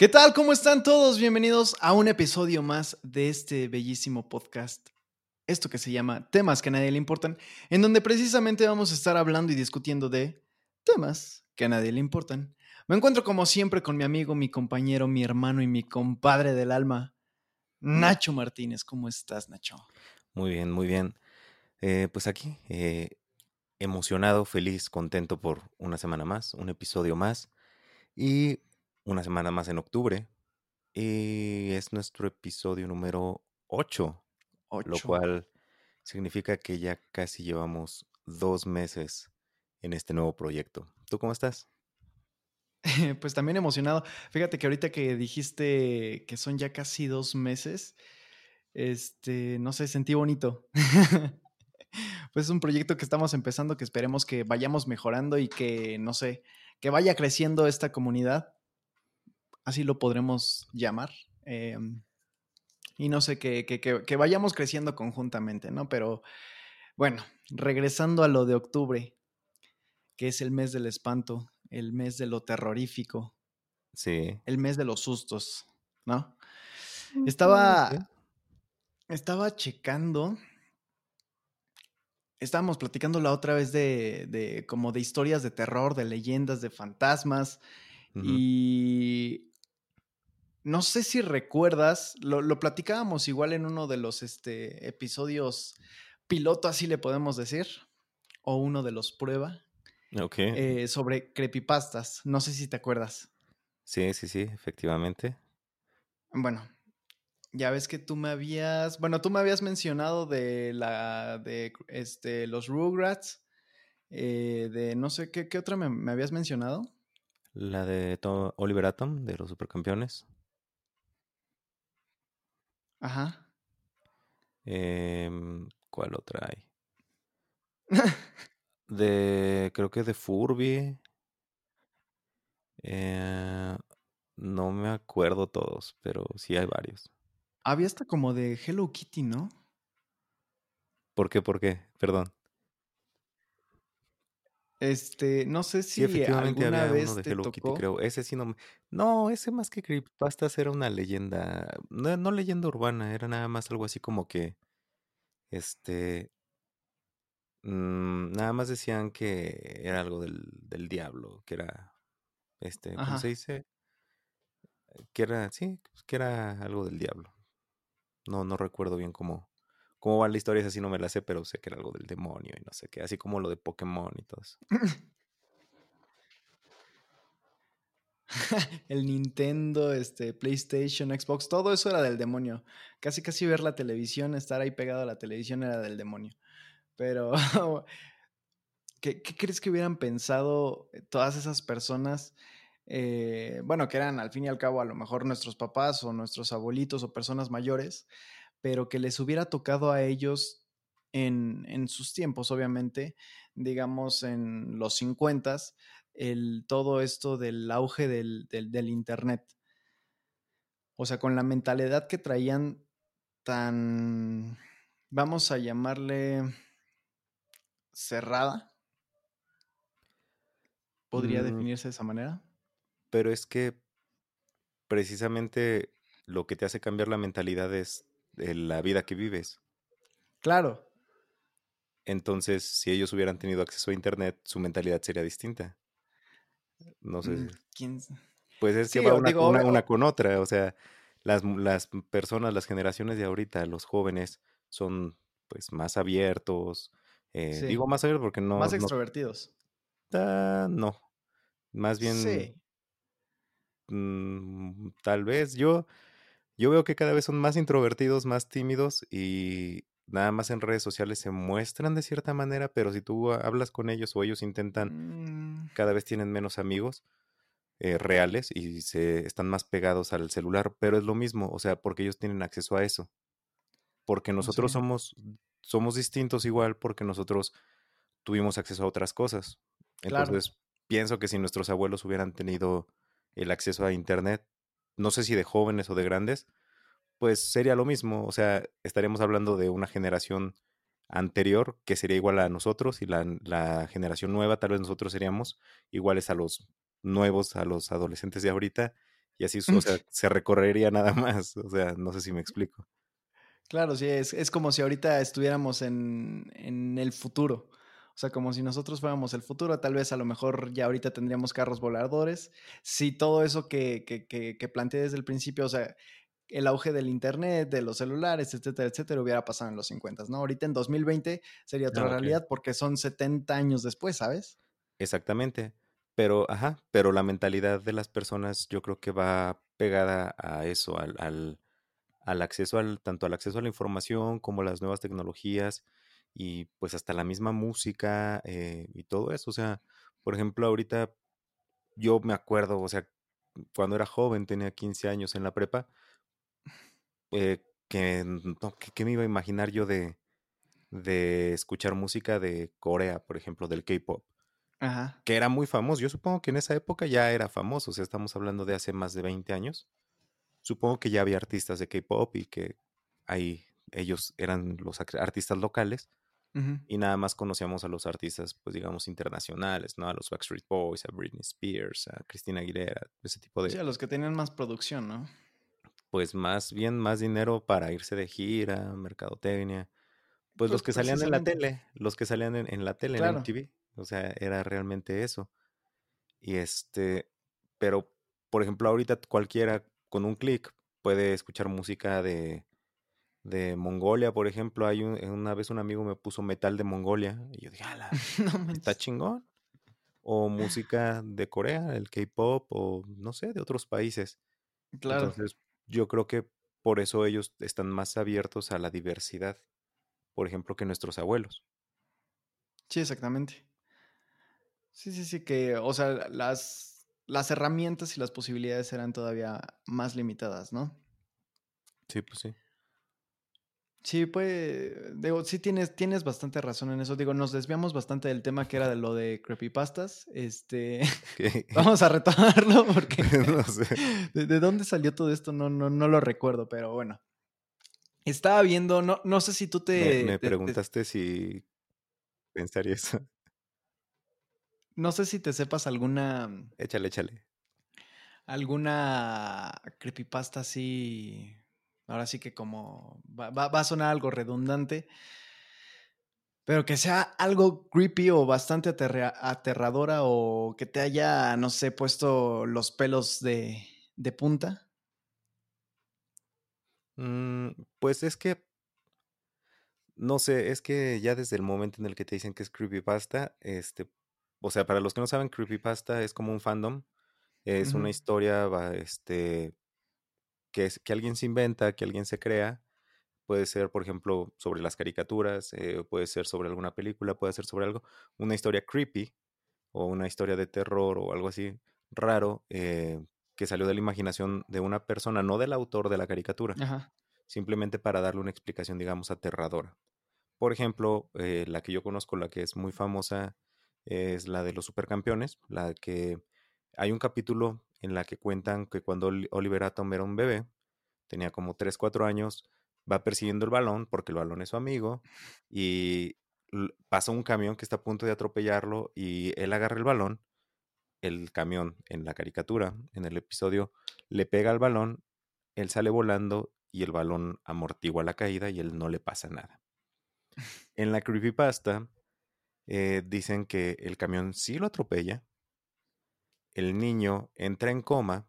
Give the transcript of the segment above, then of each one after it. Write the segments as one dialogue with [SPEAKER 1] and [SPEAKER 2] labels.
[SPEAKER 1] ¿Qué tal? ¿Cómo están todos? Bienvenidos a un episodio más de este bellísimo podcast. Esto que se llama Temas que a nadie le importan, en donde precisamente vamos a estar hablando y discutiendo de temas que a nadie le importan. Me encuentro como siempre con mi amigo, mi compañero, mi hermano y mi compadre del alma, Nacho Martínez. ¿Cómo estás, Nacho?
[SPEAKER 2] Muy bien, muy bien. Eh, pues aquí, eh, emocionado, feliz, contento por una semana más, un episodio más. Y una semana más en octubre. Y es nuestro episodio número 8, lo cual significa que ya casi llevamos dos meses en este nuevo proyecto. ¿Tú cómo estás?
[SPEAKER 1] pues también emocionado. Fíjate que ahorita que dijiste que son ya casi dos meses, este, no sé, sentí bonito. pues es un proyecto que estamos empezando que esperemos que vayamos mejorando y que, no sé, que vaya creciendo esta comunidad así lo podremos llamar. Em, y no sé, que, que, vayamos creciendo conjuntamente, ¿no? Pero bueno, regresando a lo de octubre, que es el mes del espanto, el mes de lo terrorífico.
[SPEAKER 2] Sí.
[SPEAKER 1] El mes de los sustos, ¿no? Estaba. Estaba checando. Estábamos platicando la otra vez de, de como de historias de terror, de leyendas, de fantasmas. Y no sé si recuerdas, lo, platicábamos igual en uno de los este, episodios piloto, así le podemos decir, o uno de los prueba.
[SPEAKER 2] Ok.
[SPEAKER 1] Eh, sobre creepypastas. No sé si te acuerdas.
[SPEAKER 2] Sí, sí, sí, efectivamente.
[SPEAKER 1] Bueno, ya ves que tú me habías, bueno, tú me habías mencionado de la, de este, los Rugrats, eh, de no sé qué, qué otra me, me habías mencionado.
[SPEAKER 2] La de Oliver Atom, de los supercampeones.
[SPEAKER 1] Ajá.
[SPEAKER 2] Em, ¿Cuál otra hay? de, creo que de Furby. Eh, no me acuerdo todos, pero sí hay varios.
[SPEAKER 1] Había hasta como de Hello Kitty, ¿no?
[SPEAKER 2] ¿Por qué? ¿Por qué? Perdón.
[SPEAKER 1] Este, no sé si efectivamente alguna había vez uno de Hello Kitty,
[SPEAKER 2] creo. Ese sí no. No, ese más que creepypastas era una leyenda. No, no leyenda urbana, era nada más algo así como que. Este. Mm, nada más decían que era algo del, del diablo, que era. Este, ¿cómo se dice? Que era, sí, que era algo del diablo. No, no recuerdo bien cómo, cómo va la historia, así no me la sé, pero sé que era algo del demonio y no sé qué, así como lo de Pokémon y todo eso.
[SPEAKER 1] el Nintendo, este, PlayStation, Xbox, todo eso era del demonio. Casi casi ver la televisión, estar ahí pegado a la televisión era del demonio. Pero, ¿qué, crees que hubieran pensado todas esas personas? Eh, bueno, que eran al fin y al cabo a lo mejor nuestros papás o nuestros abuelitos o personas mayores, pero que les hubiera tocado a ellos en, sus tiempos, obviamente, digamos en los 50, el, todo esto del auge del, Internet. O sea, con la mentalidad que traían tan, vamos a llamarle cerrada. ¿Podría mm. definirse de esa manera?
[SPEAKER 2] Pero es que precisamente lo que te hace cambiar la mentalidad es la vida que vives.
[SPEAKER 1] Claro.
[SPEAKER 2] Entonces, si ellos hubieran tenido acceso a Internet, su mentalidad sería distinta. No sé. Mm, pues es que va una, con otra. O sea, las, las, personas, las generaciones de ahorita, los jóvenes, son pues más abiertos. Eh, digo más abiertos porque no.
[SPEAKER 1] Más extrovertidos.
[SPEAKER 2] Ah, no. Más bien. Sí. Mm, tal vez. Yo yo veo que cada vez son más introvertidos, más tímidos y nada más en redes sociales se muestran de cierta manera, pero si tú hablas con ellos o ellos intentan, mm. cada vez tienen menos amigos eh, reales y se están más pegados al celular, pero es lo mismo, o sea, porque ellos tienen acceso a eso. Porque nosotros somos, somos distintos igual porque nosotros tuvimos acceso a otras cosas. Entonces, pienso que si nuestros abuelos hubieran tenido el acceso a Internet, no sé si de jóvenes o de grandes, pues sería lo mismo. O sea, estaríamos hablando de una generación anterior que sería igual a nosotros y la, generación nueva, tal vez nosotros seríamos iguales a los nuevos, a los adolescentes de ahorita Y así, o sea, se recorrería nada más. O sea, no sé si me explico.
[SPEAKER 1] Claro, sí, es, es como si ahorita estuviéramos en, en, el futuro. O sea, como si nosotros fuéramos el futuro, tal vez a lo mejor ya ahorita tendríamos carros voladores. Si todo eso que, que, que, que planteé desde el principio, o sea, el auge del Internet, de los celulares, etcétera, etcétera, hubiera pasado en los 50, ¿no? Ahorita en 2020 sería otra ah, realidad porque son 70 años después, ¿sabes?
[SPEAKER 2] Exactamente. Pero, ajá, pero la mentalidad de las personas yo creo que va pegada a eso, al, al, al acceso al, tanto al acceso a la información como a las nuevas tecnologías y pues hasta la misma música eh, y todo eso. O sea, por ejemplo, ahorita yo me acuerdo, o sea, cuando era joven, tenía 15 años en la prepa, eh, que, ¿qué me iba a imaginar yo de, de escuchar música de Corea, por ejemplo, del K-pop? Ajá. Que era muy famoso. Yo supongo que en esa época ya era famoso. O sea, estamos hablando de hace más de 20 años. Supongo que ya había artistas de K-pop y que ahí ellos eran los artistas locales. Y nada más conocíamos a los artistas, pues digamos, internacionales, ¿no? A los Backstreet Boys, a Britney Spears, a Christina Aguilera, ese tipo de...
[SPEAKER 1] Sí, a los que tenían más producción, ¿no?
[SPEAKER 2] pues más bien más dinero para irse de gira, mercadotecnia. Pues, pues los que salían en la tele, los que salían en, la tele, en MTV. O sea, era realmente eso. Y este, pero por ejemplo, ahorita cualquiera con un clic puede escuchar música de, de Mongolia, por ejemplo. Hay una vez un amigo me puso metal de Mongolia y yo dije, ¡Hala! está chingón. O música de Corea, el K-pop, o no sé, de otros países. Claro. Entonces, yo creo que por eso ellos están más abiertos a la diversidad, por ejemplo, que nuestros abuelos.
[SPEAKER 1] Sí, exactamente. Sí, sí, sí, que, o sea, las, las herramientas y las posibilidades eran todavía más limitadas, ¿no?
[SPEAKER 2] Sí, pues sí.
[SPEAKER 1] Sí, pues, digo, sí tienes, tienes bastante razón en eso. Digo, nos desviamos bastante del tema que era de lo de creepypastas. Este, vamos a retomarlo porque no sé. De, dónde salió todo esto no, no, no lo recuerdo, pero bueno. Estaba viendo, no, no sé si tú te...
[SPEAKER 2] Me, preguntaste si pensaría eso.
[SPEAKER 1] No sé si te sepas alguna...
[SPEAKER 2] Échale, échale.
[SPEAKER 1] Alguna creepypasta así Ahora sí que como va, a sonar algo redundante, pero que sea algo creepy o bastante aterradora o que te haya, no sé, puesto los pelos de, punta.
[SPEAKER 2] Mm, pues es que, no sé, es que ya desde el momento en el que te dicen que es creepypasta, este, o sea, para los que no saben, creepypasta es como un fandom, es una historia, este, que, es, que alguien se inventa, que alguien se crea. Puede ser, por ejemplo, sobre las caricaturas, eh, puede ser sobre alguna película, puede ser sobre algo, una historia creepy o una historia de terror o algo así raro eh, que salió de la imaginación de una persona, no del autor de la caricatura, simplemente para darle una explicación, digamos, aterradora. Por ejemplo, eh, la que yo conozco, la que es muy famosa, es la de los supercampeones, la que hay un capítulo en la que cuentan que cuando Oliver Atom era un bebé, tenía como 3, 4 años, va persiguiendo el balón porque el balón es su amigo y pasa un camión que está a punto de atropellarlo y él agarra el balón, el camión en la caricatura, en el episodio, le pega al balón, él sale volando y el balón amortigua la caída y él no le pasa nada. En la creepypasta eh, dicen que el camión sí lo atropella, el niño entra en coma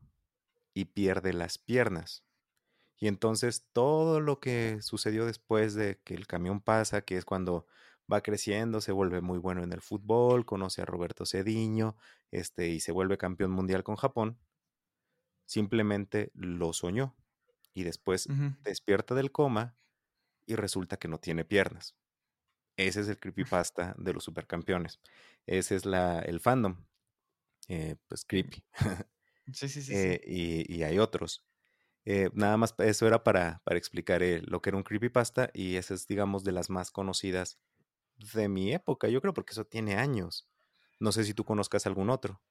[SPEAKER 2] y pierde las piernas. Y entonces todo lo que sucedió después de que el camión pasa, que es cuando va creciendo, se vuelve muy bueno en el fútbol, conoce a Roberto Cediño, este, y se vuelve campeón mundial con Japón, simplemente lo soñó. Y después despierta del coma y resulta que no tiene piernas. Ese es el creepypasta de los supercampeones. Ese es la, el fandom. Eh, pues creepy.
[SPEAKER 1] Sí, sí, sí.
[SPEAKER 2] Eh, y, hay otros. Eh, nada más eso era para, para explicar lo que era un creepypasta y esa es, digamos, de las más conocidas de mi época, yo creo, porque eso tiene años. No sé si tú conozcas algún otro.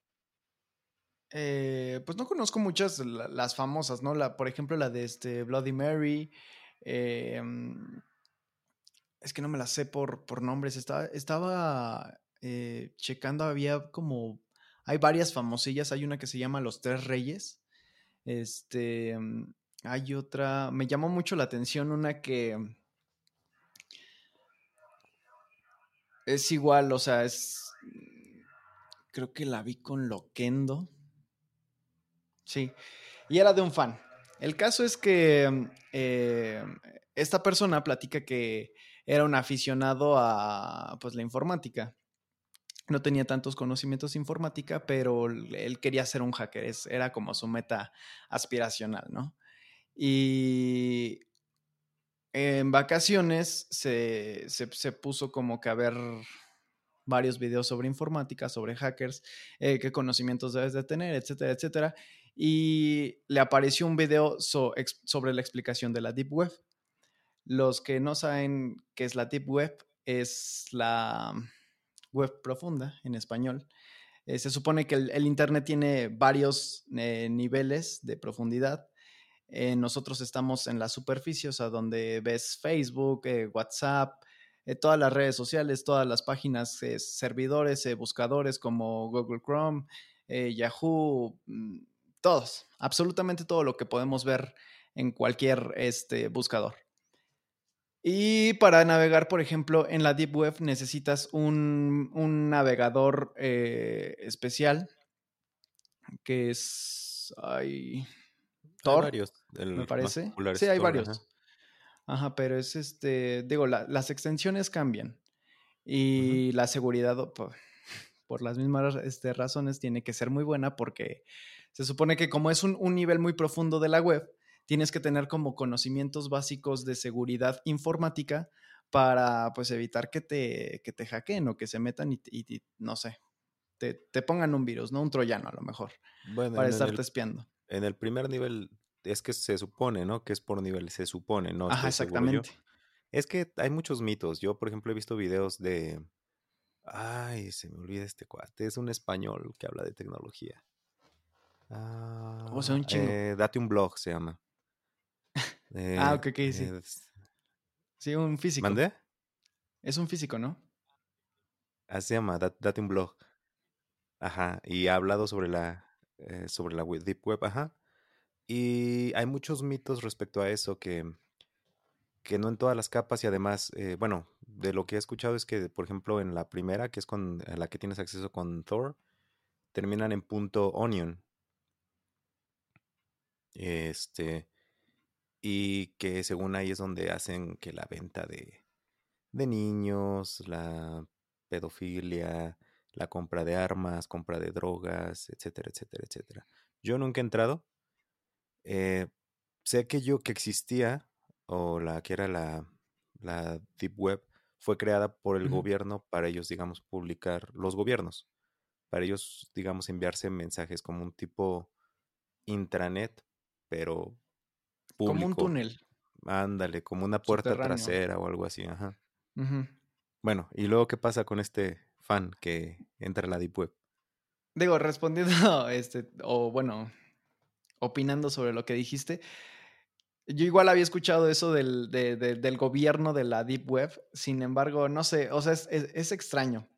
[SPEAKER 1] pues no conozco muchas las famosas, ¿no? La, por ejemplo, la de este Bloody Mary. Em, es que no me la sé por, por nombres. Estaba, estaba checando, había como hay varias famosillas. Hay una que se llama Los Tres Reyes. Este, mm, hay otra, me llamó mucho la atención una que es igual, o sea, es, creo que la vi con Loquendo. Sí, y era de un fan. El caso es que mm, eh, esta persona platica que era un aficionado a pues, la informática. No tenía tantos conocimientos de informática, pero él quería ser un hacker, era como su meta aspiracional, ¿no? Y en vacaciones se, puso como que a ver varios videos sobre informática, sobre hackers, eh, qué conocimientos debes de tener, etcétera, etcétera. Y le apareció un video sobre la explicación de la Deep Web. Los que no saben qué es la Deep Web, es la web profunda en español. Eh, se supone que el, Internet tiene varios eh, niveles de profundidad. Eh, nosotros estamos en la superficie, o donde ves Facebook, WhatsApp, todas las redes sociales, todas las páginas, servidores, buscadores como Google Chrome, Yahoo, mm, todos, absolutamente todo lo que podemos ver en cualquier este, buscador. Y para navegar, por ejemplo, en la Deep Web necesitas un, navegador eh, especial que es... Hay,
[SPEAKER 2] Tor, varios,
[SPEAKER 1] me parece. Sí, hay varios. Ajá. pero es este, digo, las extensiones cambian y la seguridad, por, las mismas este, razones, tiene que ser muy buena porque se supone que como es un, un nivel muy profundo de la web, tienes que tener como conocimientos básicos de seguridad informática para pues evitar que te, que te hackeen o que se metan y, no sé, te, pongan un virus, ¿no? Un troyano a lo mejor, para estarte espiando.
[SPEAKER 2] En el primer nivel es que se supone, ¿no? Que es por nivel, se supone, ¿no?
[SPEAKER 1] Ajá, exactamente.
[SPEAKER 2] Es que hay muchos mitos. Yo, por ejemplo, he visto videos de... Ay, se me olvida este cuate. Es un español que habla de tecnología.
[SPEAKER 1] o sea, un chingo.
[SPEAKER 2] Eh, date un blog, se llama
[SPEAKER 1] ah, ok, ok, sí. sí, un físico.
[SPEAKER 2] ¿Mandé?
[SPEAKER 1] Es un físico, ¿no?
[SPEAKER 2] Así se llama, date un blog. Ajá, y ha hablado sobre la, eh, sobre la Deep Web, ajá. Y hay muchos mitos respecto a eso que, que no en todas las capas y además, eh, bueno, de lo que he escuchado es que, por ejemplo, en la primera, que es con la que tienes acceso con Thor, terminan en punto onion. Este, y que según ahí es donde hacen que la venta de, de niños, la pedofilia, la compra de armas, compra de drogas, etcétera, etcétera, etcétera. Yo nunca he entrado. Eh, sé que yo que existía, o la que era la, la Deep Web, fue creada por el gobierno para ellos, digamos, publicar los gobiernos, para ellos, digamos, enviarse mensajes como un tipo intranet, pero
[SPEAKER 1] como un túnel.
[SPEAKER 2] Ándale, como una puerta trasera o algo así, ajá. Bueno, ¿y luego qué pasa con este fan que entra a la Deep Web?
[SPEAKER 1] Digo, respondiendo, este, o bueno, opinando sobre lo que dijiste, yo igual había escuchado eso del, del gobierno de la Deep Web, sin embargo, no sé, o sea, es, es, extraño.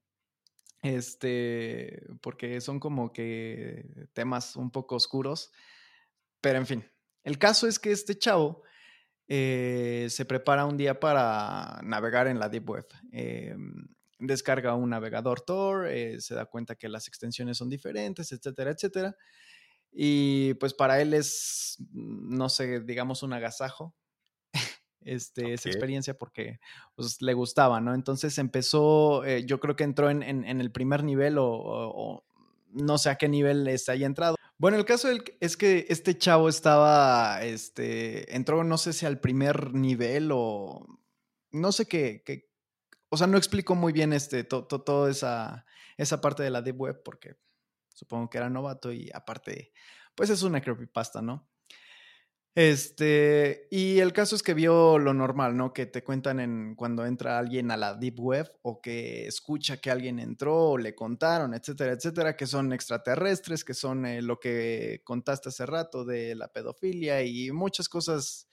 [SPEAKER 1] Este, porque son como que temas un poco oscuros, pero en fin, el caso es que este chavo eh, se prepara un día para navegar en la Deep Web. Eh, descarga un navegador Tor, eh, se da cuenta que las extensiones son diferentes, etcétera, etcétera. Y pues para él es, no sé, digamos un agasajo este, esa experiencia porque pues, le gustaba, ¿no? Entonces empezó, yo creo que entró en, el primer nivel o, no sé a qué nivel está haya entrado. Bueno, el caso es que este chavo estaba, este, entró, no sé si al primer nivel o no sé qué, o sea, no explico muy bien este, toda esa, esa parte de la deep web porque supongo que era novato y aparte, pues es una creepypasta, ¿no? Este, y el caso es que vio lo normal, ¿no? Que te cuentan en cuando entra alguien a la deep web o que escucha que alguien entró o le contaron, etcétera, etcétera, que son extraterrestres, que son eh, lo que contaste hace rato de la pedofilia y muchas cosas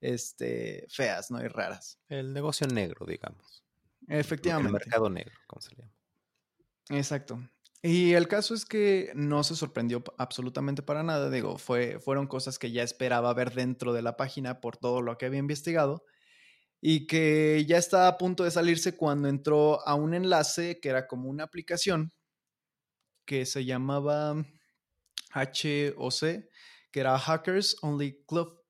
[SPEAKER 1] este, feas, ¿no? Y raras.
[SPEAKER 2] El negocio negro, digamos.
[SPEAKER 1] Efectivamente.
[SPEAKER 2] El mercado negro, como se llama.
[SPEAKER 1] Exacto. Y el caso es que no se sorprendió absolutamente para nada. Digo, fue, fueron cosas que ya esperaba ver dentro de la página por todo lo que había investigado. Y que ya estaba a punto de salirse cuando entró a un enlace que era como una aplicación que se llamaba HOC, que era Hackers Only Club.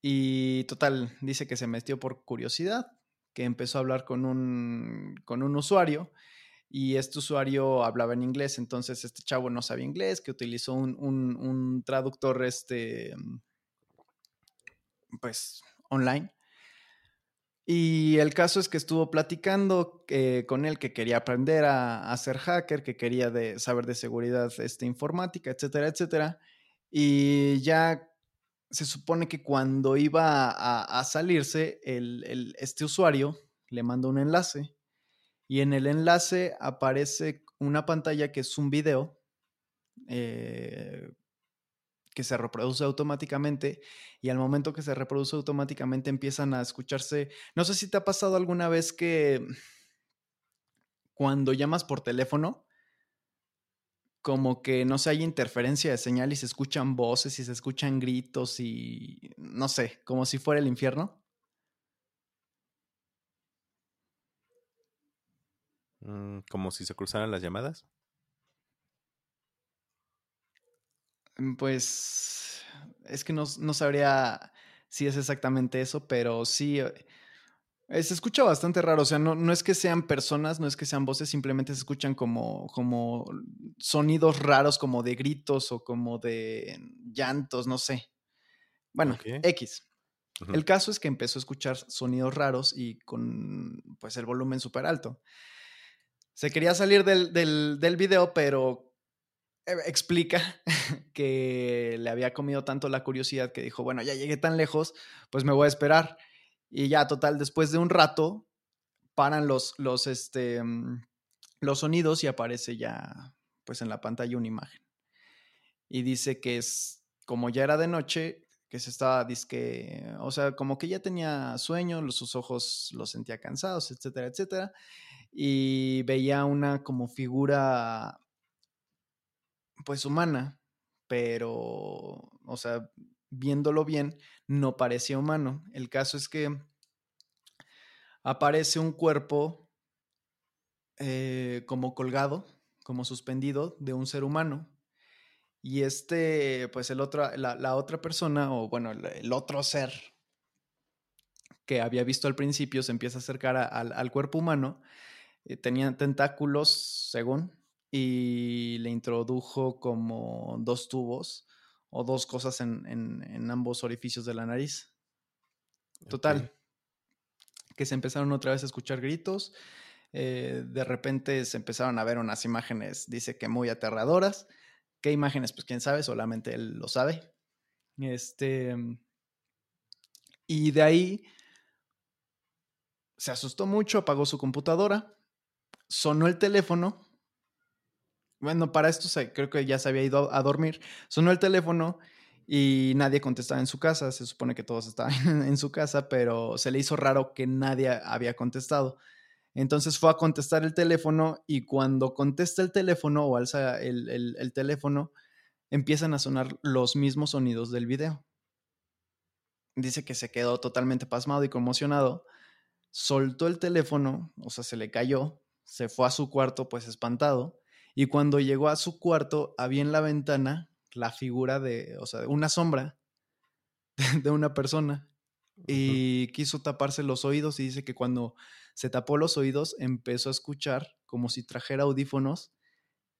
[SPEAKER 1] Y total, dice que se metió por curiosidad, que empezó a hablar con un, con un usuario y este usuario hablaba en inglés, entonces este chavo no sabía inglés, que utilizó un, traductor, este, pues, online. Y el caso es que estuvo platicando eh, con él que quería aprender a, ser hacker, que quería de, saber de seguridad este, informática, etcétera, etcétera. Y ya se supone que cuando iba a, salirse, el, este usuario le mandó un enlace y en el enlace aparece una pantalla que es un video eh, que se reproduce automáticamente y al momento que se reproduce automáticamente empiezan a escucharse, no sé si te ha pasado alguna vez que cuando llamas por teléfono, como que no sé, hay interferencia de señal y se escuchan voces y se escuchan gritos y no sé, como si fuera el infierno.
[SPEAKER 2] Como si se cruzaran las llamadas.
[SPEAKER 1] Mm, pues es que no, sabría si es exactamente eso, pero sí, eh, se escucha bastante raro, o sea, no, no, es que sean personas, no es que sean voces, simplemente se escuchan como, como sonidos raros, como de gritos o como de llantos, no sé. Bueno, X. El caso es que empezó a escuchar sonidos raros y con pues el volumen súper alto se quería salir del, del, video, pero eh, explica que le había comido tanto la curiosidad que dijo, bueno, ya llegué tan lejos, pues me voy a esperar. Y ya, total, después de un rato, paran los, los, este, mm, los sonidos y aparece ya, pues en la pantalla una imagen. Y dice que es, como ya era de noche, que se estaba, disque, o sea, como que ya tenía sueño, sus ojos los sentía cansados, etcétera, etcétera y veía una como figura pues humana, pero, o sea, viéndolo bien, no parecía humano. El caso es que aparece un cuerpo eh, como colgado, como suspendido de un ser humano. Y este, pues el otro, la, otra persona, o bueno, el, otro ser que había visto al principio, se empieza a acercar al cuerpo humano tenía tentáculos, según, y le introdujo como dos tubos o dos cosas en, ambos orificios de la nariz. Total. Que se empezaron otra vez a escuchar gritos. Eh, de repente se empezaron a ver unas imágenes, dice que muy aterradoras. ¿Qué imágenes? Pues quién sabe, solamente él lo sabe. Este. Y de ahí se asustó mucho, apagó su computadora sonó el teléfono. Bueno, para esto creo que ya se había ido a dormir. Sonó el teléfono y nadie contestaba en su casa. Se supone que todos estaban en su casa, pero se le hizo raro que nadie había contestado. Entonces fue a contestar el teléfono y cuando contesta el teléfono o alza el, el teléfono, empiezan a sonar los mismos sonidos del video. Dice que se quedó totalmente pasmado y conmocionado. Soltó el teléfono, o sea, se le cayó se fue a su cuarto pues espantado y cuando llegó a su cuarto había en la ventana la figura de, o sea, una sombra de una persona y quiso taparse los oídos y dice que cuando se tapó los oídos empezó a escuchar como si trajera audífonos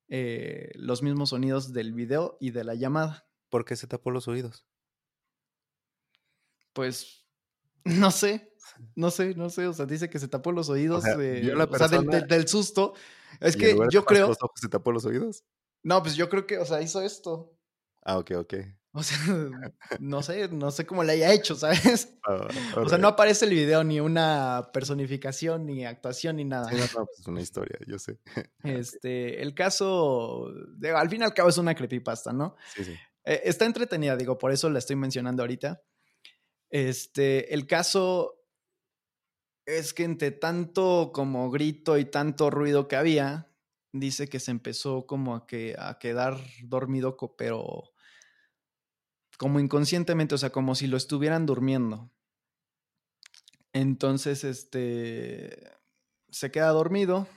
[SPEAKER 1] eh, los mismos sonidos del video y de la llamada.
[SPEAKER 2] ¿Por qué se tapó los oídos?
[SPEAKER 1] Pues no sé, no sé, no sé, o sea, dice que se tapó los oídos, o sea, del, susto. Es que yo creo...
[SPEAKER 2] Los ojos se tapó los oídos?
[SPEAKER 1] No, pues yo creo que, o sea, hizo esto.
[SPEAKER 2] Ah, ok, ok.
[SPEAKER 1] O sea, no sé, no sé cómo le haya hecho, ¿sabes? Ah, o sea, no aparece el video ni una personificación, ni actuación, ni nada.
[SPEAKER 2] Sí, no, pues es una historia, yo sé.
[SPEAKER 1] Este, el caso, al fin y al cabo es una creepypasta, ¿no?
[SPEAKER 2] Sí, sí.
[SPEAKER 1] Eh, está entretenida, digo, por eso la estoy mencionando ahorita. Este, el caso es que entre tanto como grito y tanto ruido que había, dice que se empezó como a, que, a quedar dormido, pero como inconscientemente, o sea, como si lo estuvieran durmiendo. Entonces, este, se queda dormido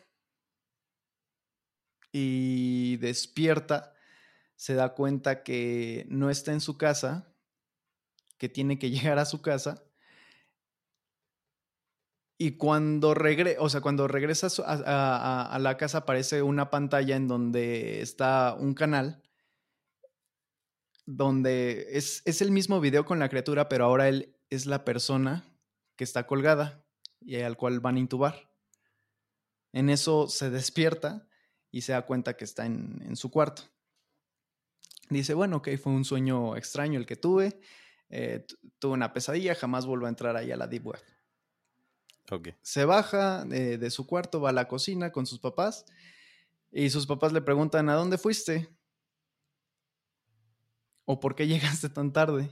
[SPEAKER 1] y despierta, se da cuenta que no está en su casa, que tiene que llegar a su casa. Y cuando, o sea, cuando regresa a, la casa aparece una pantalla en donde está un canal donde es, es, el mismo video con la criatura, pero ahora él es la persona que está colgada y al cual van a intubar. En eso se despierta y se da cuenta que está en, su cuarto. Dice, bueno, ok, fue un sueño extraño el que tuve, eh, tuve una pesadilla, jamás vuelvo a entrar ahí a la Deep Web. Se baja de, de su cuarto, va a la cocina con sus papás y sus papás le preguntan, ¿a dónde fuiste? ¿O por qué llegaste tan tarde?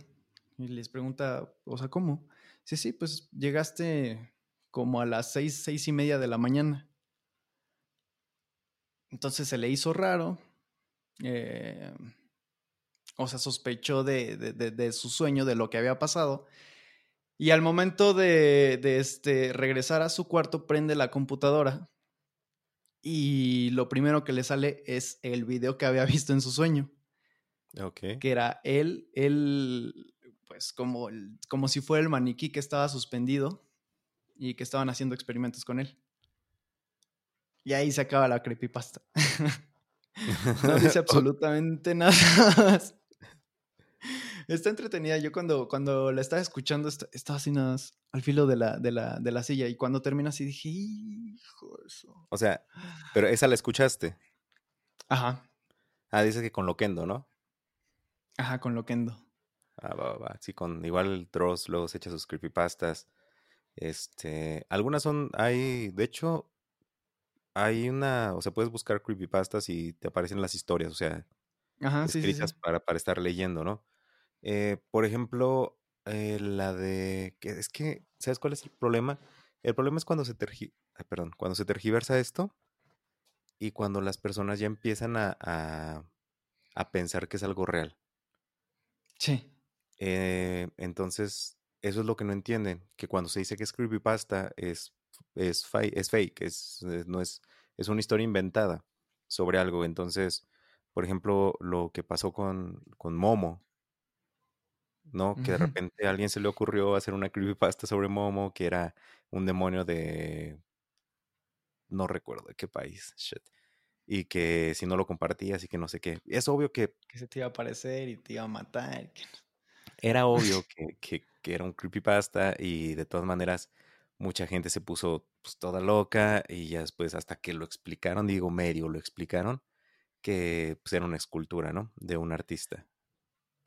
[SPEAKER 1] Y les pregunta, o sea, ¿cómo? Sí, sí, pues llegaste como a las seis, seis y media de la mañana. Entonces se le hizo raro. Eh, o sea, sospechó de, su sueño, de lo que había pasado. Y al momento de, este, regresar a su cuarto, prende la computadora. Y lo primero que le sale es el video que había visto en su sueño. Ok. Que era él, él, pues como, como si fuera el maniquí que estaba suspendido y que estaban haciendo experimentos con él. Y ahí se acaba la creepypasta. no dice absolutamente nada Está entretenida. Yo cuando, cuando la estaba escuchando, estaba así nada al filo de la, de, la, de la silla. Y cuando termina así dije, hijo eso.
[SPEAKER 2] O sea, pero esa la escuchaste.
[SPEAKER 1] Ajá.
[SPEAKER 2] Ah, dice que con Loquendo, ¿no?
[SPEAKER 1] Ajá, con Loquendo.
[SPEAKER 2] Ah, va, va. Sí, con igual Dross luego se echa sus creepypastas. Este, algunas son, hay, de hecho, hay una, o sea, puedes buscar creepypastas y te aparecen las historias, o sea, escritas Para, para estar leyendo, ¿no? Eh, por ejemplo, eh, la de, que es que, ¿sabes cuál es el problema? El problema es cuando se, tergi, perdón, cuando se tergiversa esto y cuando las personas ya empiezan a, a, pensar que es algo real.
[SPEAKER 1] Sí.
[SPEAKER 2] Eh, entonces, eso es lo que no entienden, que cuando se dice que es creepypasta es es, es fake, es, eh, no es, es una historia inventada sobre algo. Entonces, por ejemplo, lo que pasó con, con Momo, ¿no? Que de repente a alguien se le ocurrió hacer una creepypasta sobre Momo, que era un demonio de... No recuerdo de qué país, shit. Y que si no lo compartías y que no sé qué. Es obvio que...
[SPEAKER 1] Que se te iba a aparecer y te iba a matar.
[SPEAKER 2] Era obvio que, que, que era un creepypasta y de todas maneras mucha gente se puso pues, toda loca y ya después hasta que lo explicaron, digo medio lo explicaron, que pues, era una escultura, ¿no? De un artista.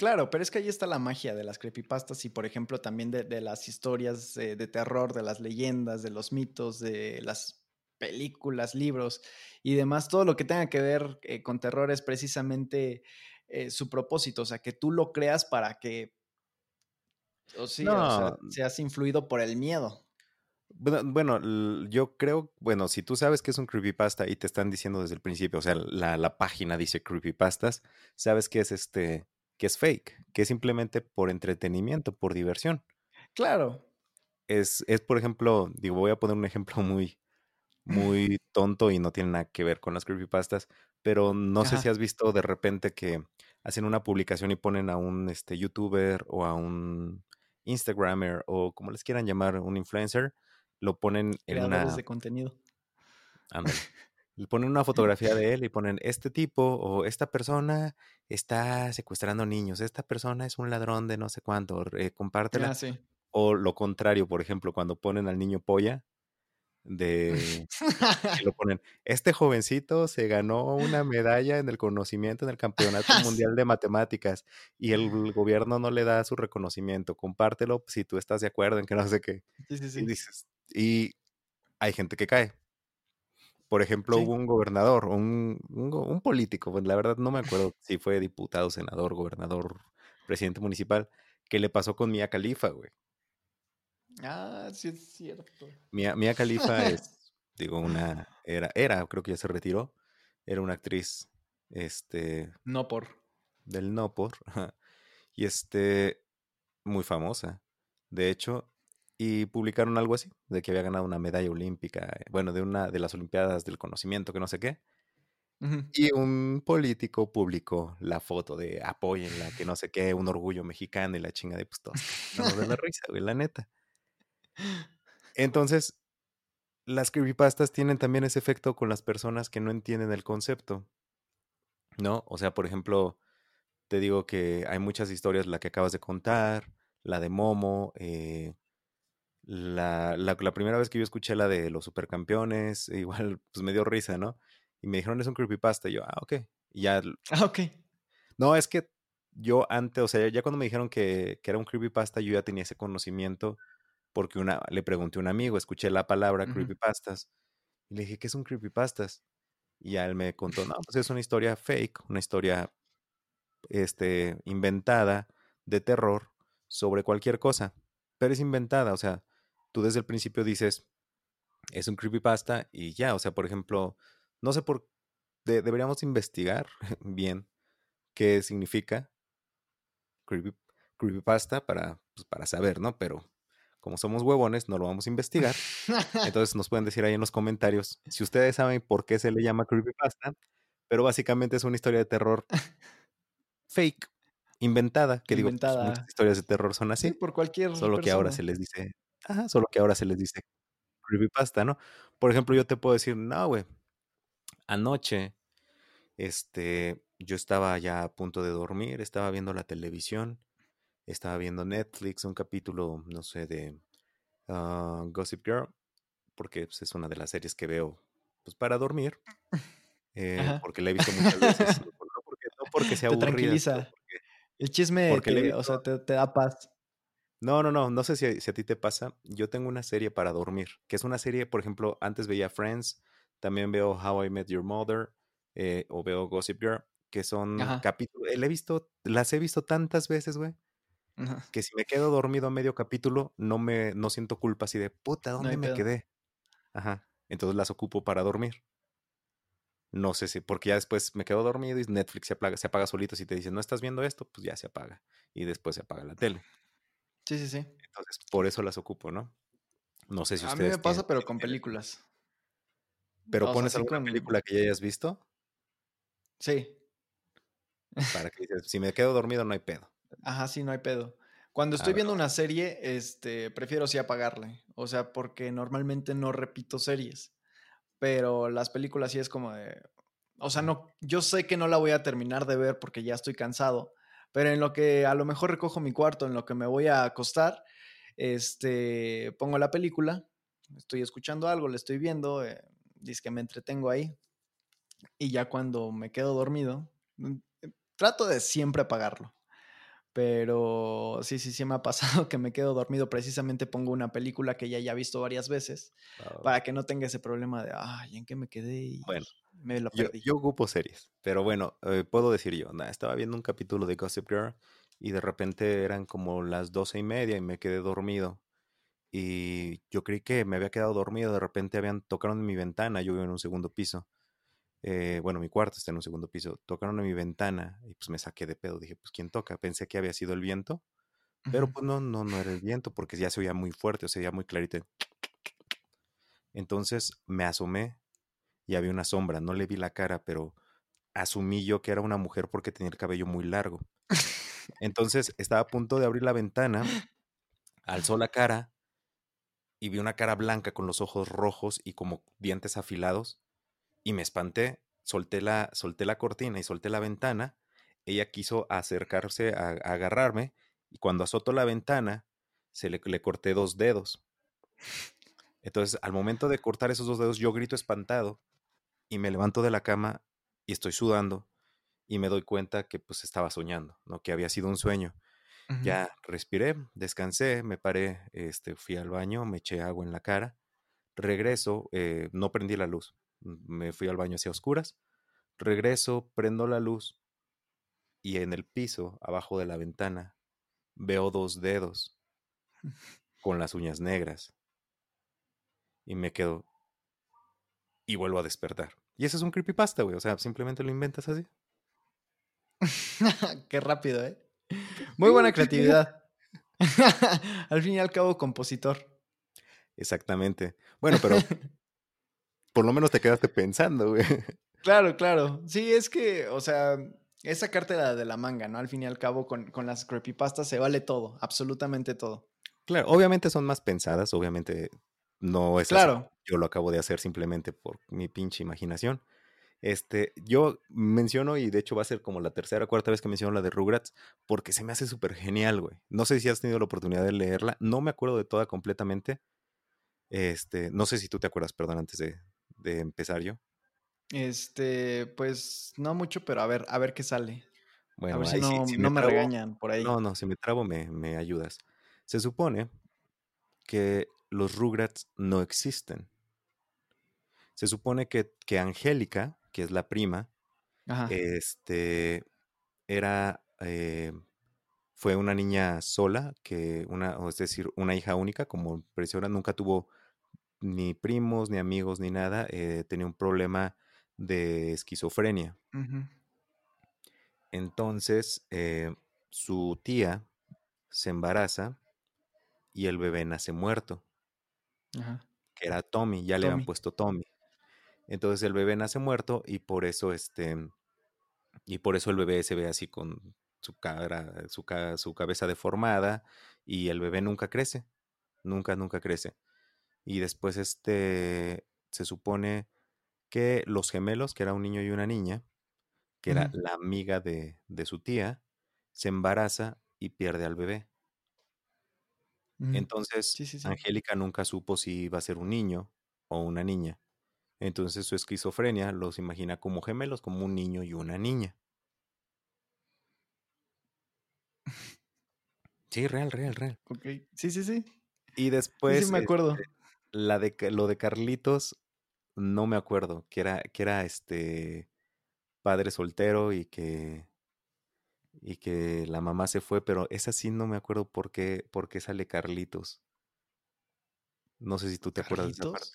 [SPEAKER 1] Claro, pero es que ahí está la magia de las creepypastas y, por ejemplo, también de, las historias de terror, de las leyendas, de los mitos, de las películas, libros y demás. Todo lo que tenga que ver eh, con terror es precisamente eh, su propósito, o sea, que tú lo creas para que, o sea, seas influido por el miedo.
[SPEAKER 2] Bueno, yo creo, bueno, si tú sabes que es un creepypasta y te están diciendo desde el principio, o sea, la, la, página dice creepypastas, sabes que es este, que es fake, que es simplemente por entretenimiento, por diversión.
[SPEAKER 1] Claro.
[SPEAKER 2] Es, es, por ejemplo, digo, voy a poner un ejemplo muy, muy tonto y no tiene nada que ver con las creepypastas, pero no sé si has visto de repente que hacen una publicación y ponen a un este, youtuber o a un Instagrammer o como les quieran llamar, un influencer, lo ponen en una...
[SPEAKER 1] de contenido.
[SPEAKER 2] Le ponen una fotografía de él y ponen este tipo o esta persona está secuestrando niños, esta persona es un ladrón de no sé cuánto, eh, compártela. Ah, o lo contrario, por ejemplo, cuando ponen al niño polla, de lo ponen, este jovencito se ganó una medalla en el conocimiento en el Campeonato Mundial de Matemáticas y el gobierno no le da su reconocimiento, compártelo si tú estás de acuerdo en que no sé qué. Sí, sí, sí. Y dices, y hay gente que cae. Por ejemplo, hubo un gobernador, un, un, político, pues la verdad no me acuerdo si fue diputado, senador, gobernador, presidente municipal, que le pasó con Mia Califa, güey.
[SPEAKER 1] Ah, sí es cierto.
[SPEAKER 2] Mia, Mia Khalifa es, digo, una, era, era, creo que ya se retiró, era una actriz, este...
[SPEAKER 1] No por.
[SPEAKER 2] Del no por. y este, muy famosa. De hecho, y publicaron algo así, de que había ganado una medalla olímpica, eh, bueno, de una de las Olimpiadas del Conocimiento, que no sé qué. Y un político publicó la foto de apóyenla, que no sé qué, un orgullo mexicano y la chinga de pues todos. No de la risa, güey, la neta. Entonces, las creepypastas tienen también ese efecto con las personas que no entienden el concepto. ¿No? O sea, por ejemplo, te digo que hay muchas historias, la que acabas de contar, la de Momo, eh, la, la, primera vez que yo escuché la de los supercampeones, igual pues me dio risa, ¿no? Y me dijeron, es un creepypasta. Y yo, ah, ok. Y ya.
[SPEAKER 1] Ah, ok.
[SPEAKER 2] No, es que yo antes, o sea, ya cuando me dijeron que, que era un creepypasta, yo ya tenía ese conocimiento porque una, le pregunté a un amigo, escuché la palabra creepypastas y le dije, ¿qué es un creepypastas? Y ya él me contó, no, pues es una historia fake, una historia este, inventada de terror sobre cualquier cosa, pero es inventada, o sea, tú desde el principio dices, es un creepypasta y ya, o sea, por ejemplo, no sé por, deberíamos investigar bien qué significa creepy, creepypasta para, pues, para saber, ¿no? Pero como somos huevones, no lo vamos a investigar. Entonces nos pueden decir ahí en los comentarios si ustedes saben por qué se le llama creepypasta, pero básicamente es una historia de terror fake, inventada, que digo, pues, muchas historias de terror son así.
[SPEAKER 1] por cualquier
[SPEAKER 2] Solo que ahora se les dice, ajá, solo que ahora se les dice creepypasta, ¿no? Por ejemplo, yo te puedo decir, no, güey, anoche, este, yo estaba ya a punto de dormir, estaba viendo la televisión, estaba viendo Netflix, un capítulo, no sé, de ah, Gossip Girl, porque pues, es una de las series que veo pues, para dormir, eh, porque la he visto muchas veces, no porque, no porque sea
[SPEAKER 1] te tranquiliza. el chisme, o sea, te, da paz.
[SPEAKER 2] No, no, no, no sé si, si, a ti te pasa. Yo tengo una serie para dormir, que es una serie, por ejemplo, antes veía Friends, también veo How I Met Your Mother eh, o veo Gossip Girl, que son capítulos. he visto, las he visto tantas veces, güey. Que si me quedo dormido a medio capítulo, no me, no siento culpa así de puta, ¿dónde me quedé? Ajá. Entonces las ocupo para dormir. No sé si, porque ya después me quedo dormido y Netflix se apaga, se apaga solito. Si te dicen, no estás viendo esto, pues ya se apaga. Y después se apaga la tele.
[SPEAKER 1] Sí, sí, sí.
[SPEAKER 2] Entonces, por eso las ocupo, ¿no? No sé si ustedes.
[SPEAKER 1] A mí me pasa, pero con películas.
[SPEAKER 2] ¿Pero pones alguna película que ya hayas visto?
[SPEAKER 1] Sí.
[SPEAKER 2] Para que dices, si me quedo dormido no hay pedo.
[SPEAKER 1] Ajá, sí, no hay pedo. Cuando estoy viendo una serie, este, prefiero sí apagarle. O sea, porque normalmente no repito series. Pero las películas sí es como de. O sea, no, yo sé que no la voy a terminar de ver porque ya estoy cansado. Pero en lo que a lo mejor recojo mi cuarto, en lo que me voy a acostar, este, pongo la película, estoy escuchando algo, le estoy viendo, eh, dice que me entretengo ahí. Y ya cuando me quedo dormido, mm, eh, trato de siempre apagarlo. Pero sí, sí, sí me ha pasado que me quedo dormido. Precisamente pongo una película que ya haya visto varias veces para que no tenga ese problema de, ay, ¿en qué me quedé? Y
[SPEAKER 2] bueno, me lo perdí. Yo, ocupo series, pero bueno, eh, puedo decir yo, estaba viendo un capítulo de Gossip Girl y de repente eran como las doce y media y me quedé dormido y yo creí que me había quedado dormido, de repente habían tocaron en mi ventana, yo vivo en un segundo piso, eh, bueno, mi cuarto está en un segundo piso, tocaron en mi ventana y pues me saqué de pedo, dije, pues ¿quién toca? Pensé que había sido el viento, pero pues no, no, no era el viento porque ya se oía muy fuerte, o sea, ya muy clarito. Entonces me asomé y había una sombra, no le vi la cara, pero asumí yo que era una mujer porque tenía el cabello muy largo. Entonces estaba a punto de abrir la ventana, alzó la cara y vi una cara blanca con los ojos rojos y como dientes afilados y me espanté, solté la, solté la cortina y solté la ventana, ella quiso acercarse a, agarrarme y cuando azotó la ventana se le, le corté dos dedos. Entonces, al momento de cortar esos dos dedos, yo grito espantado y me levanto de la cama y estoy sudando y me doy cuenta que pues estaba soñando, ¿no? Que había sido un sueño. Ya respiré, descansé, me paré, este, fui al baño, me eché agua en la cara, regreso, eh, no prendí la luz, me fui al baño hacia oscuras, regreso, prendo la luz y en el piso, abajo de la ventana, veo dos dedos con las uñas negras y me quedo y vuelvo a despertar. Y ese es un creepypasta, güey. O sea, simplemente lo inventas así.
[SPEAKER 1] Qué rápido, ¿eh? Muy buena creatividad. al fin y al cabo, compositor.
[SPEAKER 2] Exactamente. Bueno, pero por lo menos te quedaste pensando, güey.
[SPEAKER 1] Claro, claro. Sí, es que, o sea, es sacarte la de la manga, ¿no? Al fin y al cabo, con, con las creepypastas se vale todo, absolutamente todo.
[SPEAKER 2] Claro, obviamente son más pensadas, obviamente no es claro. Yo lo acabo de hacer simplemente por mi pinche imaginación. Este, yo menciono, y de hecho va a ser como la tercera o cuarta vez que menciono la de Rugrats, porque se me hace súper genial, güey. No sé si has tenido la oportunidad de leerla, no me acuerdo de toda completamente. Este, no sé si tú te acuerdas, perdón, antes de, de empezar yo.
[SPEAKER 1] Este, pues no mucho, pero a ver, a ver qué sale. Bueno, a ver si no, no me, regañan por ahí.
[SPEAKER 2] No, no, si me trabo me, me ayudas. Se supone que los Rugrats no existen. Se supone que, que Angélica, que es la prima, este, era, eh, fue una niña sola, que una, es decir, una hija única, como presiona, nunca tuvo ni primos, ni amigos, ni nada, eh, tenía un problema de esquizofrenia. Entonces, eh, su tía se embaraza y el bebé nace muerto. Que era Tommy, ya le han puesto Tommy. Entonces el bebé nace muerto y por eso este y por eso el bebé se ve así con su cara, su, su cabeza deformada y el bebé nunca crece, nunca, nunca crece. Y después este se supone que los gemelos, que era un niño y una niña, que era la amiga de, de, su tía, se embaraza y pierde al bebé. Entonces, Angélica nunca supo si iba a ser un niño o una niña. Entonces su esquizofrenia los imagina como gemelos, como un niño y una niña. Sí, real, real, real.
[SPEAKER 1] Ok, sí, sí, sí.
[SPEAKER 2] Y después.
[SPEAKER 1] Sí, me acuerdo.
[SPEAKER 2] Este, la de, lo de Carlitos, no me acuerdo. Que era, que era este padre soltero y que y que la mamá se fue, pero esa sí no me acuerdo por qué, por qué sale Carlitos. No sé si tú te acuerdas de esa parte.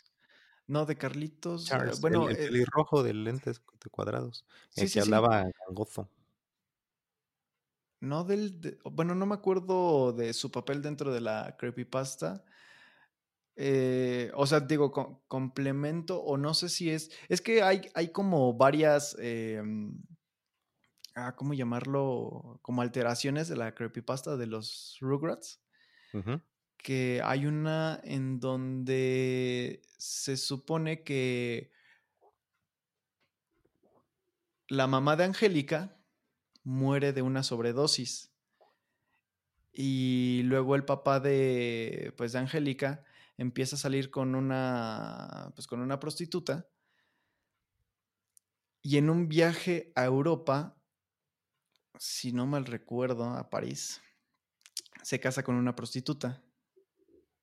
[SPEAKER 1] No, de Carlitos. Eh, bueno,
[SPEAKER 2] el, el rojo de lentes cuadrados. el que hablaba gozo.
[SPEAKER 1] No del. bueno, no me acuerdo de su papel dentro de la creepypasta. Eh, o sea, digo, complemento, o no sé si es. Es que hay, hay como varias. Em, ah, ¿cómo llamarlo? Como alteraciones de la creepypasta de los Rugrats. Que hay una en donde se supone que la mamá de Angélica muere de una sobredosis. Y luego el papá de, pues, de Angélica empieza a salir con una, pues, con una prostituta. Y en un viaje a Europa si no mal recuerdo, a París, se casa con una prostituta.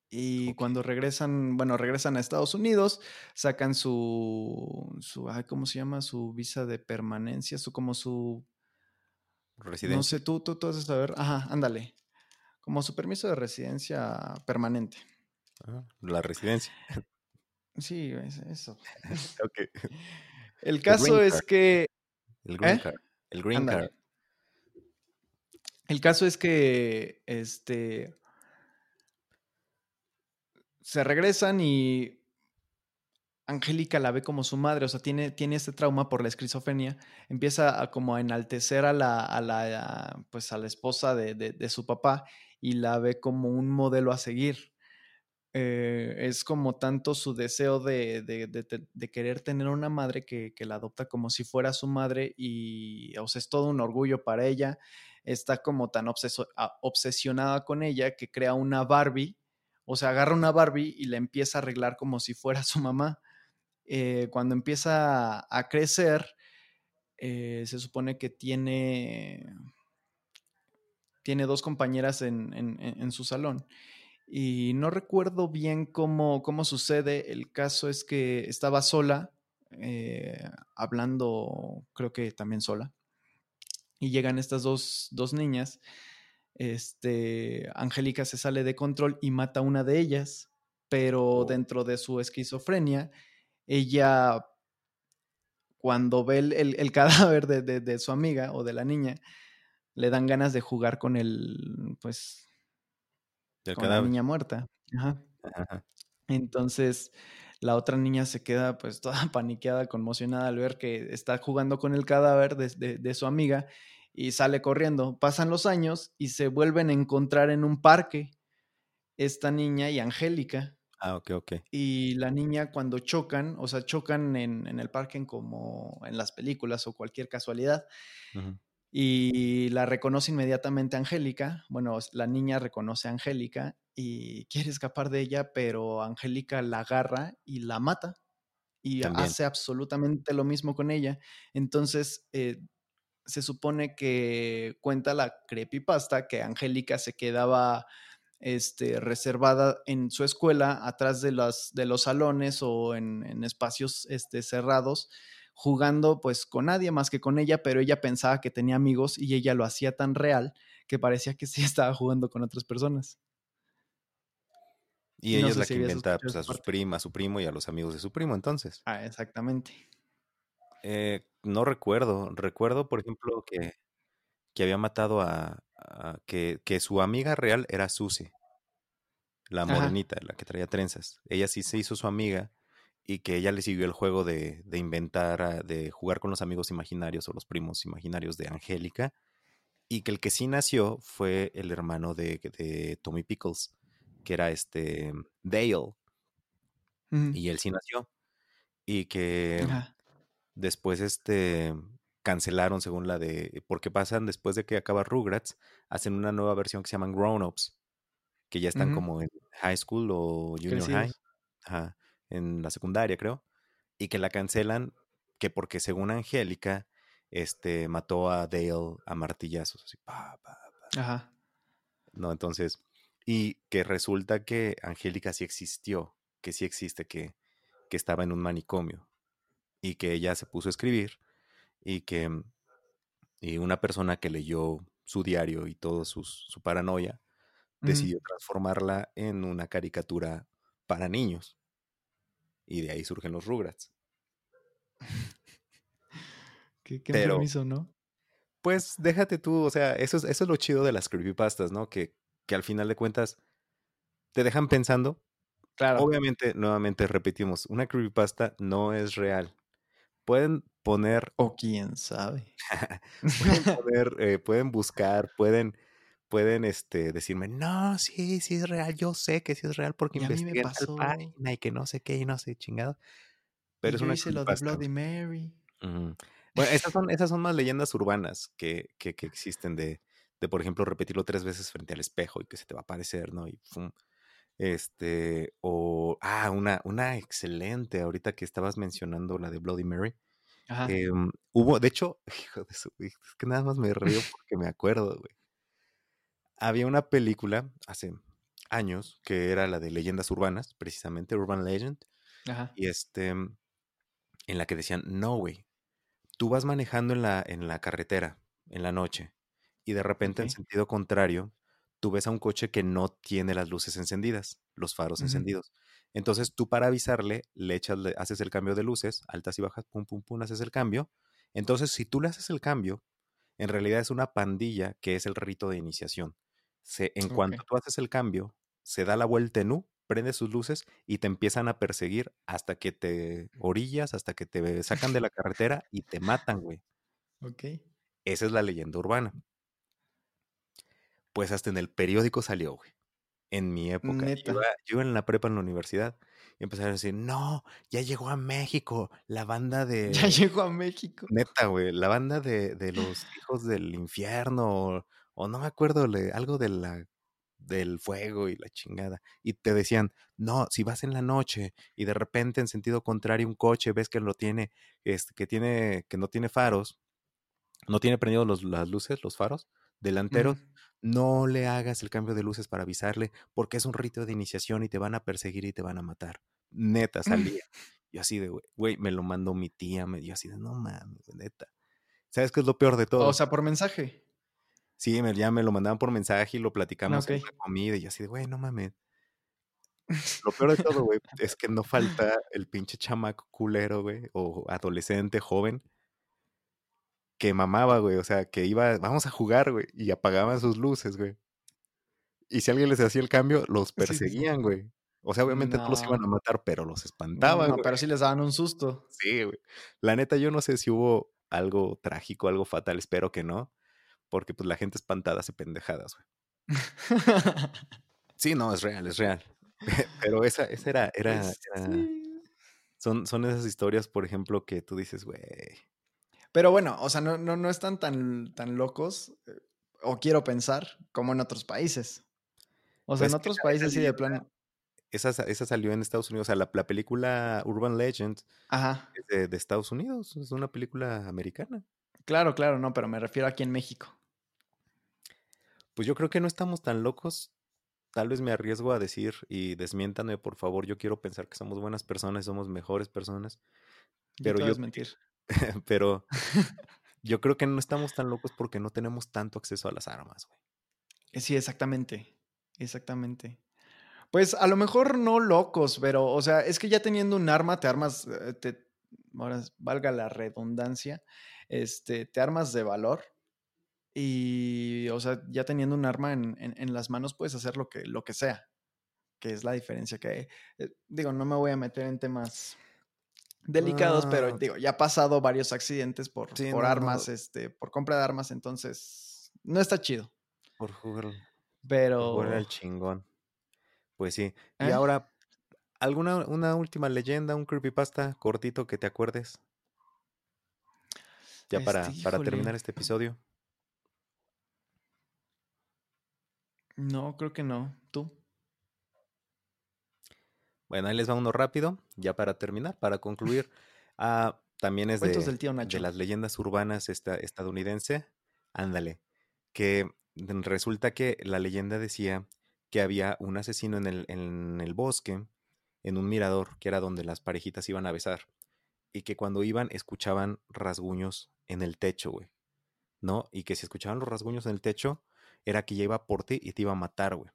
[SPEAKER 1] Y cuando regresan, bueno, regresan a Estados Unidos, sacan su, su ¿cómo se llama? Su visa de permanencia, su, como su... Residencia. No sé, tú, tú, tú vas a saber. Ajá, ándale. Como su permiso de residencia permanente.
[SPEAKER 2] Ah, la residencia.
[SPEAKER 1] Sí, eso. ok. El caso es que...
[SPEAKER 2] El green ¿eh? card. El green card.
[SPEAKER 1] El caso es que este se regresan y Angélica la ve como su madre, o sea, tiene, tiene este trauma por la esquizofrenia, empieza a como a enaltecer a la, a la, pues a la esposa de, de, su papá y la ve como un modelo a seguir. Eh, es como tanto su deseo de, de, querer tener una madre que, que, la adopta como si fuera su madre y, o sea, es todo un orgullo para ella está como tan obsesionada con ella que crea una Barbie, o sea, agarra una Barbie y la empieza a arreglar como si fuera su mamá. Eh, cuando empieza a crecer, eh, se supone que tiene, tiene dos compañeras en, su salón. Y no recuerdo bien cómo, cómo, sucede. El caso es que estaba sola, eh, hablando, creo que también sola y llegan estas dos, niñas. Este, Angélica se sale de control y mata a una de ellas, pero oh. dentro de su esquizofrenia, ella cuando ve el, cadáver de, su amiga o de la niña, le dan ganas de jugar con el, pues, con la niña muerta. Entonces, la otra niña se queda pues toda paniqueada, conmocionada al ver que está jugando con el cadáver de, su amiga y sale corriendo. Pasan los años y se vuelven a encontrar en un parque esta niña y Angélica.
[SPEAKER 2] Ah, ok, ok.
[SPEAKER 1] Y la niña cuando chocan, o sea, chocan en, el parque como en las películas o cualquier casualidad. Y la reconoce inmediatamente Angélica. Bueno, la niña reconoce a Angélica y quiere escapar de ella, pero Angélica la agarra y la mata. Y hace absolutamente lo mismo con ella. Entonces, eh, se supone que cuenta la creepypasta que Angélica se quedaba este, reservada en su escuela, atrás de, las, de los salones o en, espacios este, cerrados, jugando pues con nadie más que con ella, pero ella pensaba que tenía amigos y ella lo hacía tan real que parecía que sí estaba jugando con otras personas.
[SPEAKER 2] Y, ella es la que inventa pues, a sus primas, a su primo y a los amigos de su primo, entonces.
[SPEAKER 1] Ah, exactamente.
[SPEAKER 2] Eh, no recuerdo. Recuerdo, por ejemplo, que, que había matado a, que, que, su amiga real era Susie, la morenita, la que traía trenzas. Ella sí se hizo su amiga y que ella le siguió el juego de, de inventar, de jugar con los amigos imaginarios o los primos imaginarios de Angélica. Y que el que sí nació fue el hermano de, de Tommy Pickles, que era este Dale. Y él sí nació. Y que después este cancelaron según la de. Porque pasan después de que acaba Rugrats, hacen una nueva versión que se llaman Grown Ups. Que ya están como en high school o junior high. Ajá, en la secundaria, creo. Y que la cancelan, que porque según Angélica, este mató a Dale a martillazos. Así, pa, pa, pa. Ajá. No, entonces. Y que resulta que Angélica sí existió, que sí existe, que, que estaba en un manicomio. Y que ella se puso a escribir y que y una persona que leyó su diario y todo su paranoia decidió transformarla en una caricatura para niños. Y de ahí surgen los Rugrats.
[SPEAKER 1] qué qué ¿no?
[SPEAKER 2] Pues déjate tú, o sea, eso es, eso es lo chido de las creepypastas, ¿no? Que, que al final de cuentas te dejan pensando. Claro. Obviamente, nuevamente repetimos, una creepypasta no es real pueden poner...
[SPEAKER 1] O quién sabe.
[SPEAKER 2] pueden poner, eh, pueden buscar, pueden, pueden este, decirme, no, sí, sí es real, yo sé que sí es real porque investigué en página y que no sé qué y no sé chingado. Pero es una
[SPEAKER 1] hice lo de Bloody Mary.
[SPEAKER 2] Bueno, esas son, esas son más leyendas urbanas que, que, que, existen de, de, por ejemplo, repetirlo tres veces frente al espejo y que se te va a aparecer, ¿no? Y este, o, ah, una, una excelente, ahorita que estabas mencionando la de Bloody Mary. Em, hubo, de hecho, hijo de su, es que nada más me río porque me acuerdo, güey. Había una película hace años que era la de leyendas urbanas, precisamente Urban Legend. Y este, en la que decían, no, güey, tú vas manejando en la, en la carretera en la noche y de repente en sentido contrario tú ves a un coche que no tiene las luces encendidas, los faros encendidos. Entonces tú para avisarle le echas, le haces el cambio de luces, altas y bajas, pum, pum, pum, haces el cambio. Entonces si tú le haces el cambio, en realidad es una pandilla que es el rito de iniciación. Se, en cuanto tú haces el cambio, se da la vuelta en U, prende sus luces y te empiezan a perseguir hasta que te orillas, hasta que te sacan de la carretera y te matan, güey.
[SPEAKER 1] Ok.
[SPEAKER 2] Esa es la leyenda urbana pues hasta en el periódico salió, güey. En mi época. Yo iba, en la prepa en la universidad y empezaron a decir, no, ya llegó a México la banda de...
[SPEAKER 1] Ya llegó a México.
[SPEAKER 2] Neta, güey, la banda de, de los hijos del infierno o, no me acuerdo, algo de la, del fuego y la chingada. Y te decían, no, si vas en la noche y de repente en sentido contrario un coche ves que lo tiene, este, que tiene, que no tiene faros, no tiene prendidos las luces, los faros delanteros, no le hagas el cambio de luces para avisarle porque es un rito de iniciación y te van a perseguir y te van a matar. Neta, salía. Yo así de, güey, me lo mandó mi tía, me dio así de, no mames, neta. ¿Sabes qué es lo peor de todo?
[SPEAKER 1] O sea, por mensaje.
[SPEAKER 2] Sí, me, ya me lo mandaban por mensaje y lo platicamos en la comida y así de, güey, no mames. Lo peor de todo, güey, es que no falta el pinche chamaco culero, güey, o adolescente, joven, que mamaba, güey, o sea, que iba, vamos a jugar, güey, y apagaban sus luces, güey. Y si alguien les hacía el cambio, los perseguían, güey. O sea, obviamente no. los iban a matar, pero los espantaban. No,
[SPEAKER 1] pero sí les daban un susto.
[SPEAKER 2] Sí, güey. La neta, yo no sé si hubo algo trágico, algo fatal, espero que no, porque pues la gente espantada hace pendejadas, güey. sí, no, es real, es real. pero esa, esa era, era, pues son, son esas historias, por ejemplo, que tú dices, güey.
[SPEAKER 1] Pero bueno, o sea, no, no, no están tan, tan locos, eh, o quiero pensar, como en otros países. O sea, pues en otros países sí de plano.
[SPEAKER 2] Esa, esa salió en Estados Unidos. O sea, la, película Urban Legend
[SPEAKER 1] Ajá.
[SPEAKER 2] Es de, Estados Unidos. Es una película americana.
[SPEAKER 1] Claro, claro, no, pero me refiero aquí en México.
[SPEAKER 2] Pues yo creo que no estamos tan locos. Tal vez me arriesgo a decir y desmiéntanme, por favor. Yo quiero pensar que somos buenas personas, somos mejores personas. Pero yo.
[SPEAKER 1] mentir.
[SPEAKER 2] pero yo creo que no estamos tan locos porque no tenemos tanto acceso a las armas, güey.
[SPEAKER 1] Sí, exactamente. Exactamente. Pues a lo mejor no locos, pero, o sea, es que ya teniendo un arma, te armas, eh, te, ahora valga la redundancia, este, te armas de valor. Y, o sea, ya teniendo un arma en, en, las manos, puedes hacer lo que, lo que sea, que es la diferencia que. Eh, digo, no me voy a meter en temas delicados, pero ah. digo, ya ha pasado varios accidentes por, por armas, este, por compra de armas, entonces no está chido.
[SPEAKER 2] Por jugar.
[SPEAKER 1] Pero.
[SPEAKER 2] Por el chingón. Pues sí. Y ¿Eh? ahora, ¿alguna una última leyenda, un creepypasta cortito que te acuerdes? Ya para, este, para terminar este episodio.
[SPEAKER 1] No, creo que no. ¿Tú?
[SPEAKER 2] Bueno, ahí les va uno rápido, ya para terminar, para concluir. Ah, también es de, de, las leyendas urbanas esta, estadounidense. Ándale. Que resulta que la leyenda decía que había un asesino en el, en el bosque, en un mirador, que era donde las parejitas iban a besar. Y que cuando iban escuchaban rasguños en el techo, güey. ¿No? Y que si escuchaban los rasguños en el techo, era que ya iba por ti y te iba a matar, güey.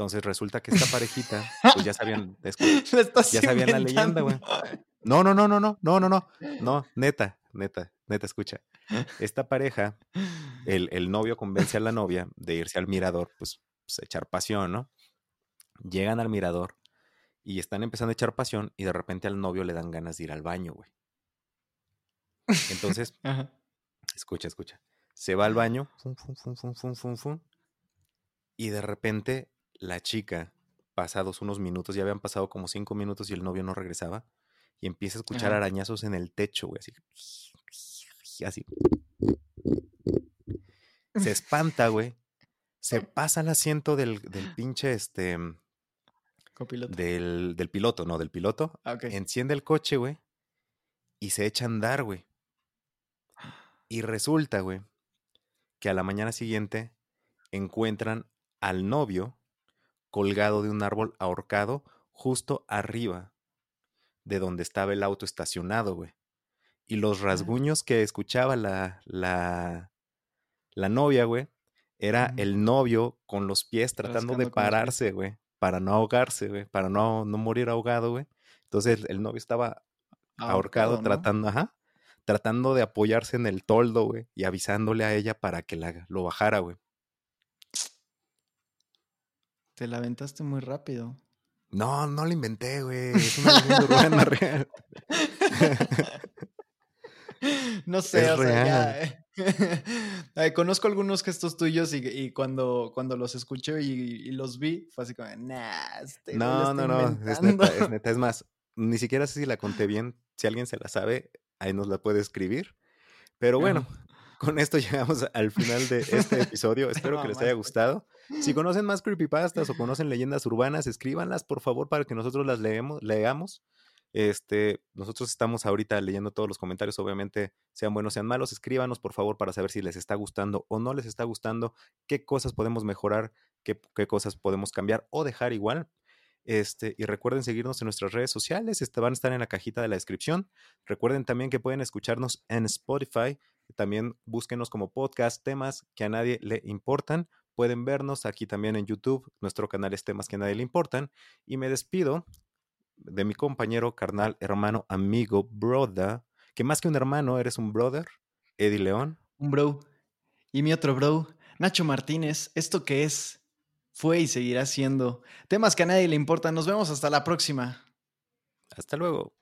[SPEAKER 2] Entonces resulta que esta parejita, pues ya sabían, ya sabían la leyenda, güey. No, no, no, no, no, no, no, no, no, neta, neta, neta, escucha. Esta pareja, el, el novio convence a la novia de irse al mirador, pues pues, echar pasión, ¿no? Llegan al mirador y están empezando a echar pasión y de repente al novio le dan ganas de ir al baño, güey. Entonces, escucha, escucha. Se va al baño, y de repente la chica, pasados unos minutos, ya habían pasado como cinco minutos y el novio no regresaba, y empieza a escuchar arañazos en el techo, güey, así. Así. Se espanta, güey, se pasa al asiento del, del pinche este.
[SPEAKER 1] Copiloto.
[SPEAKER 2] Del, del piloto, no, del piloto.
[SPEAKER 1] Ah,
[SPEAKER 2] Enciende el coche, güey. Y se echa a andar, güey. Y resulta, güey, que a la mañana siguiente encuentran al novio colgado de un árbol ahorcado justo arriba de donde estaba el auto estacionado, güey. Y los rasguños que escuchaba la, la, la novia, güey, era el novio con los pies tratando de pararse, güey, para no ahogarse, güey, para no, no morir ahogado, güey. Entonces el, novio estaba ahorcado, tratando, ajá, tratando de apoyarse en el toldo, güey, y avisándole a ella para que la, lo bajara, güey.
[SPEAKER 1] Te la aventaste muy rápido.
[SPEAKER 2] No, no lo inventé, güey. Es una leyenda urbana real.
[SPEAKER 1] no sé, o sea, ya, eh. conozco algunos gestos tuyos y, cuando, cuando los escuché y, los vi, fue así como, nah, este
[SPEAKER 2] No, no, no, es neta, es neta. Es más, ni siquiera sé si la conté bien. Si alguien se la sabe, ahí nos la puede escribir. Pero bueno, con esto llegamos al final de este episodio. Espero que les haya gustado. Si conocen más creepypastas o conocen leyendas urbanas, escríbanlas, por favor, para que nosotros las leemos, leamos. Este, nosotros estamos ahorita leyendo todos los comentarios, obviamente, sean buenos, sean malos, escríbanos por favor para saber si les está gustando o no les está gustando, qué cosas podemos mejorar, qué, qué cosas podemos cambiar o dejar igual. Este, y recuerden seguirnos en nuestras redes sociales, este, van a estar en la cajita de la descripción. Recuerden también que pueden escucharnos en Spotify, también búsquenos como podcast, temas que a nadie le importan pueden vernos aquí también en YouTube. Nuestro canal es Temas que a nadie le importan. Y me despido de mi compañero, carnal, hermano, amigo, brother, que más que un hermano, eres un brother, Eddie León.
[SPEAKER 1] Un bro. Y mi otro bro, Nacho Martínez. ¿Esto que es? Fue y seguirá siendo. Temas que a nadie le importan. Nos vemos hasta la próxima.
[SPEAKER 2] Hasta luego.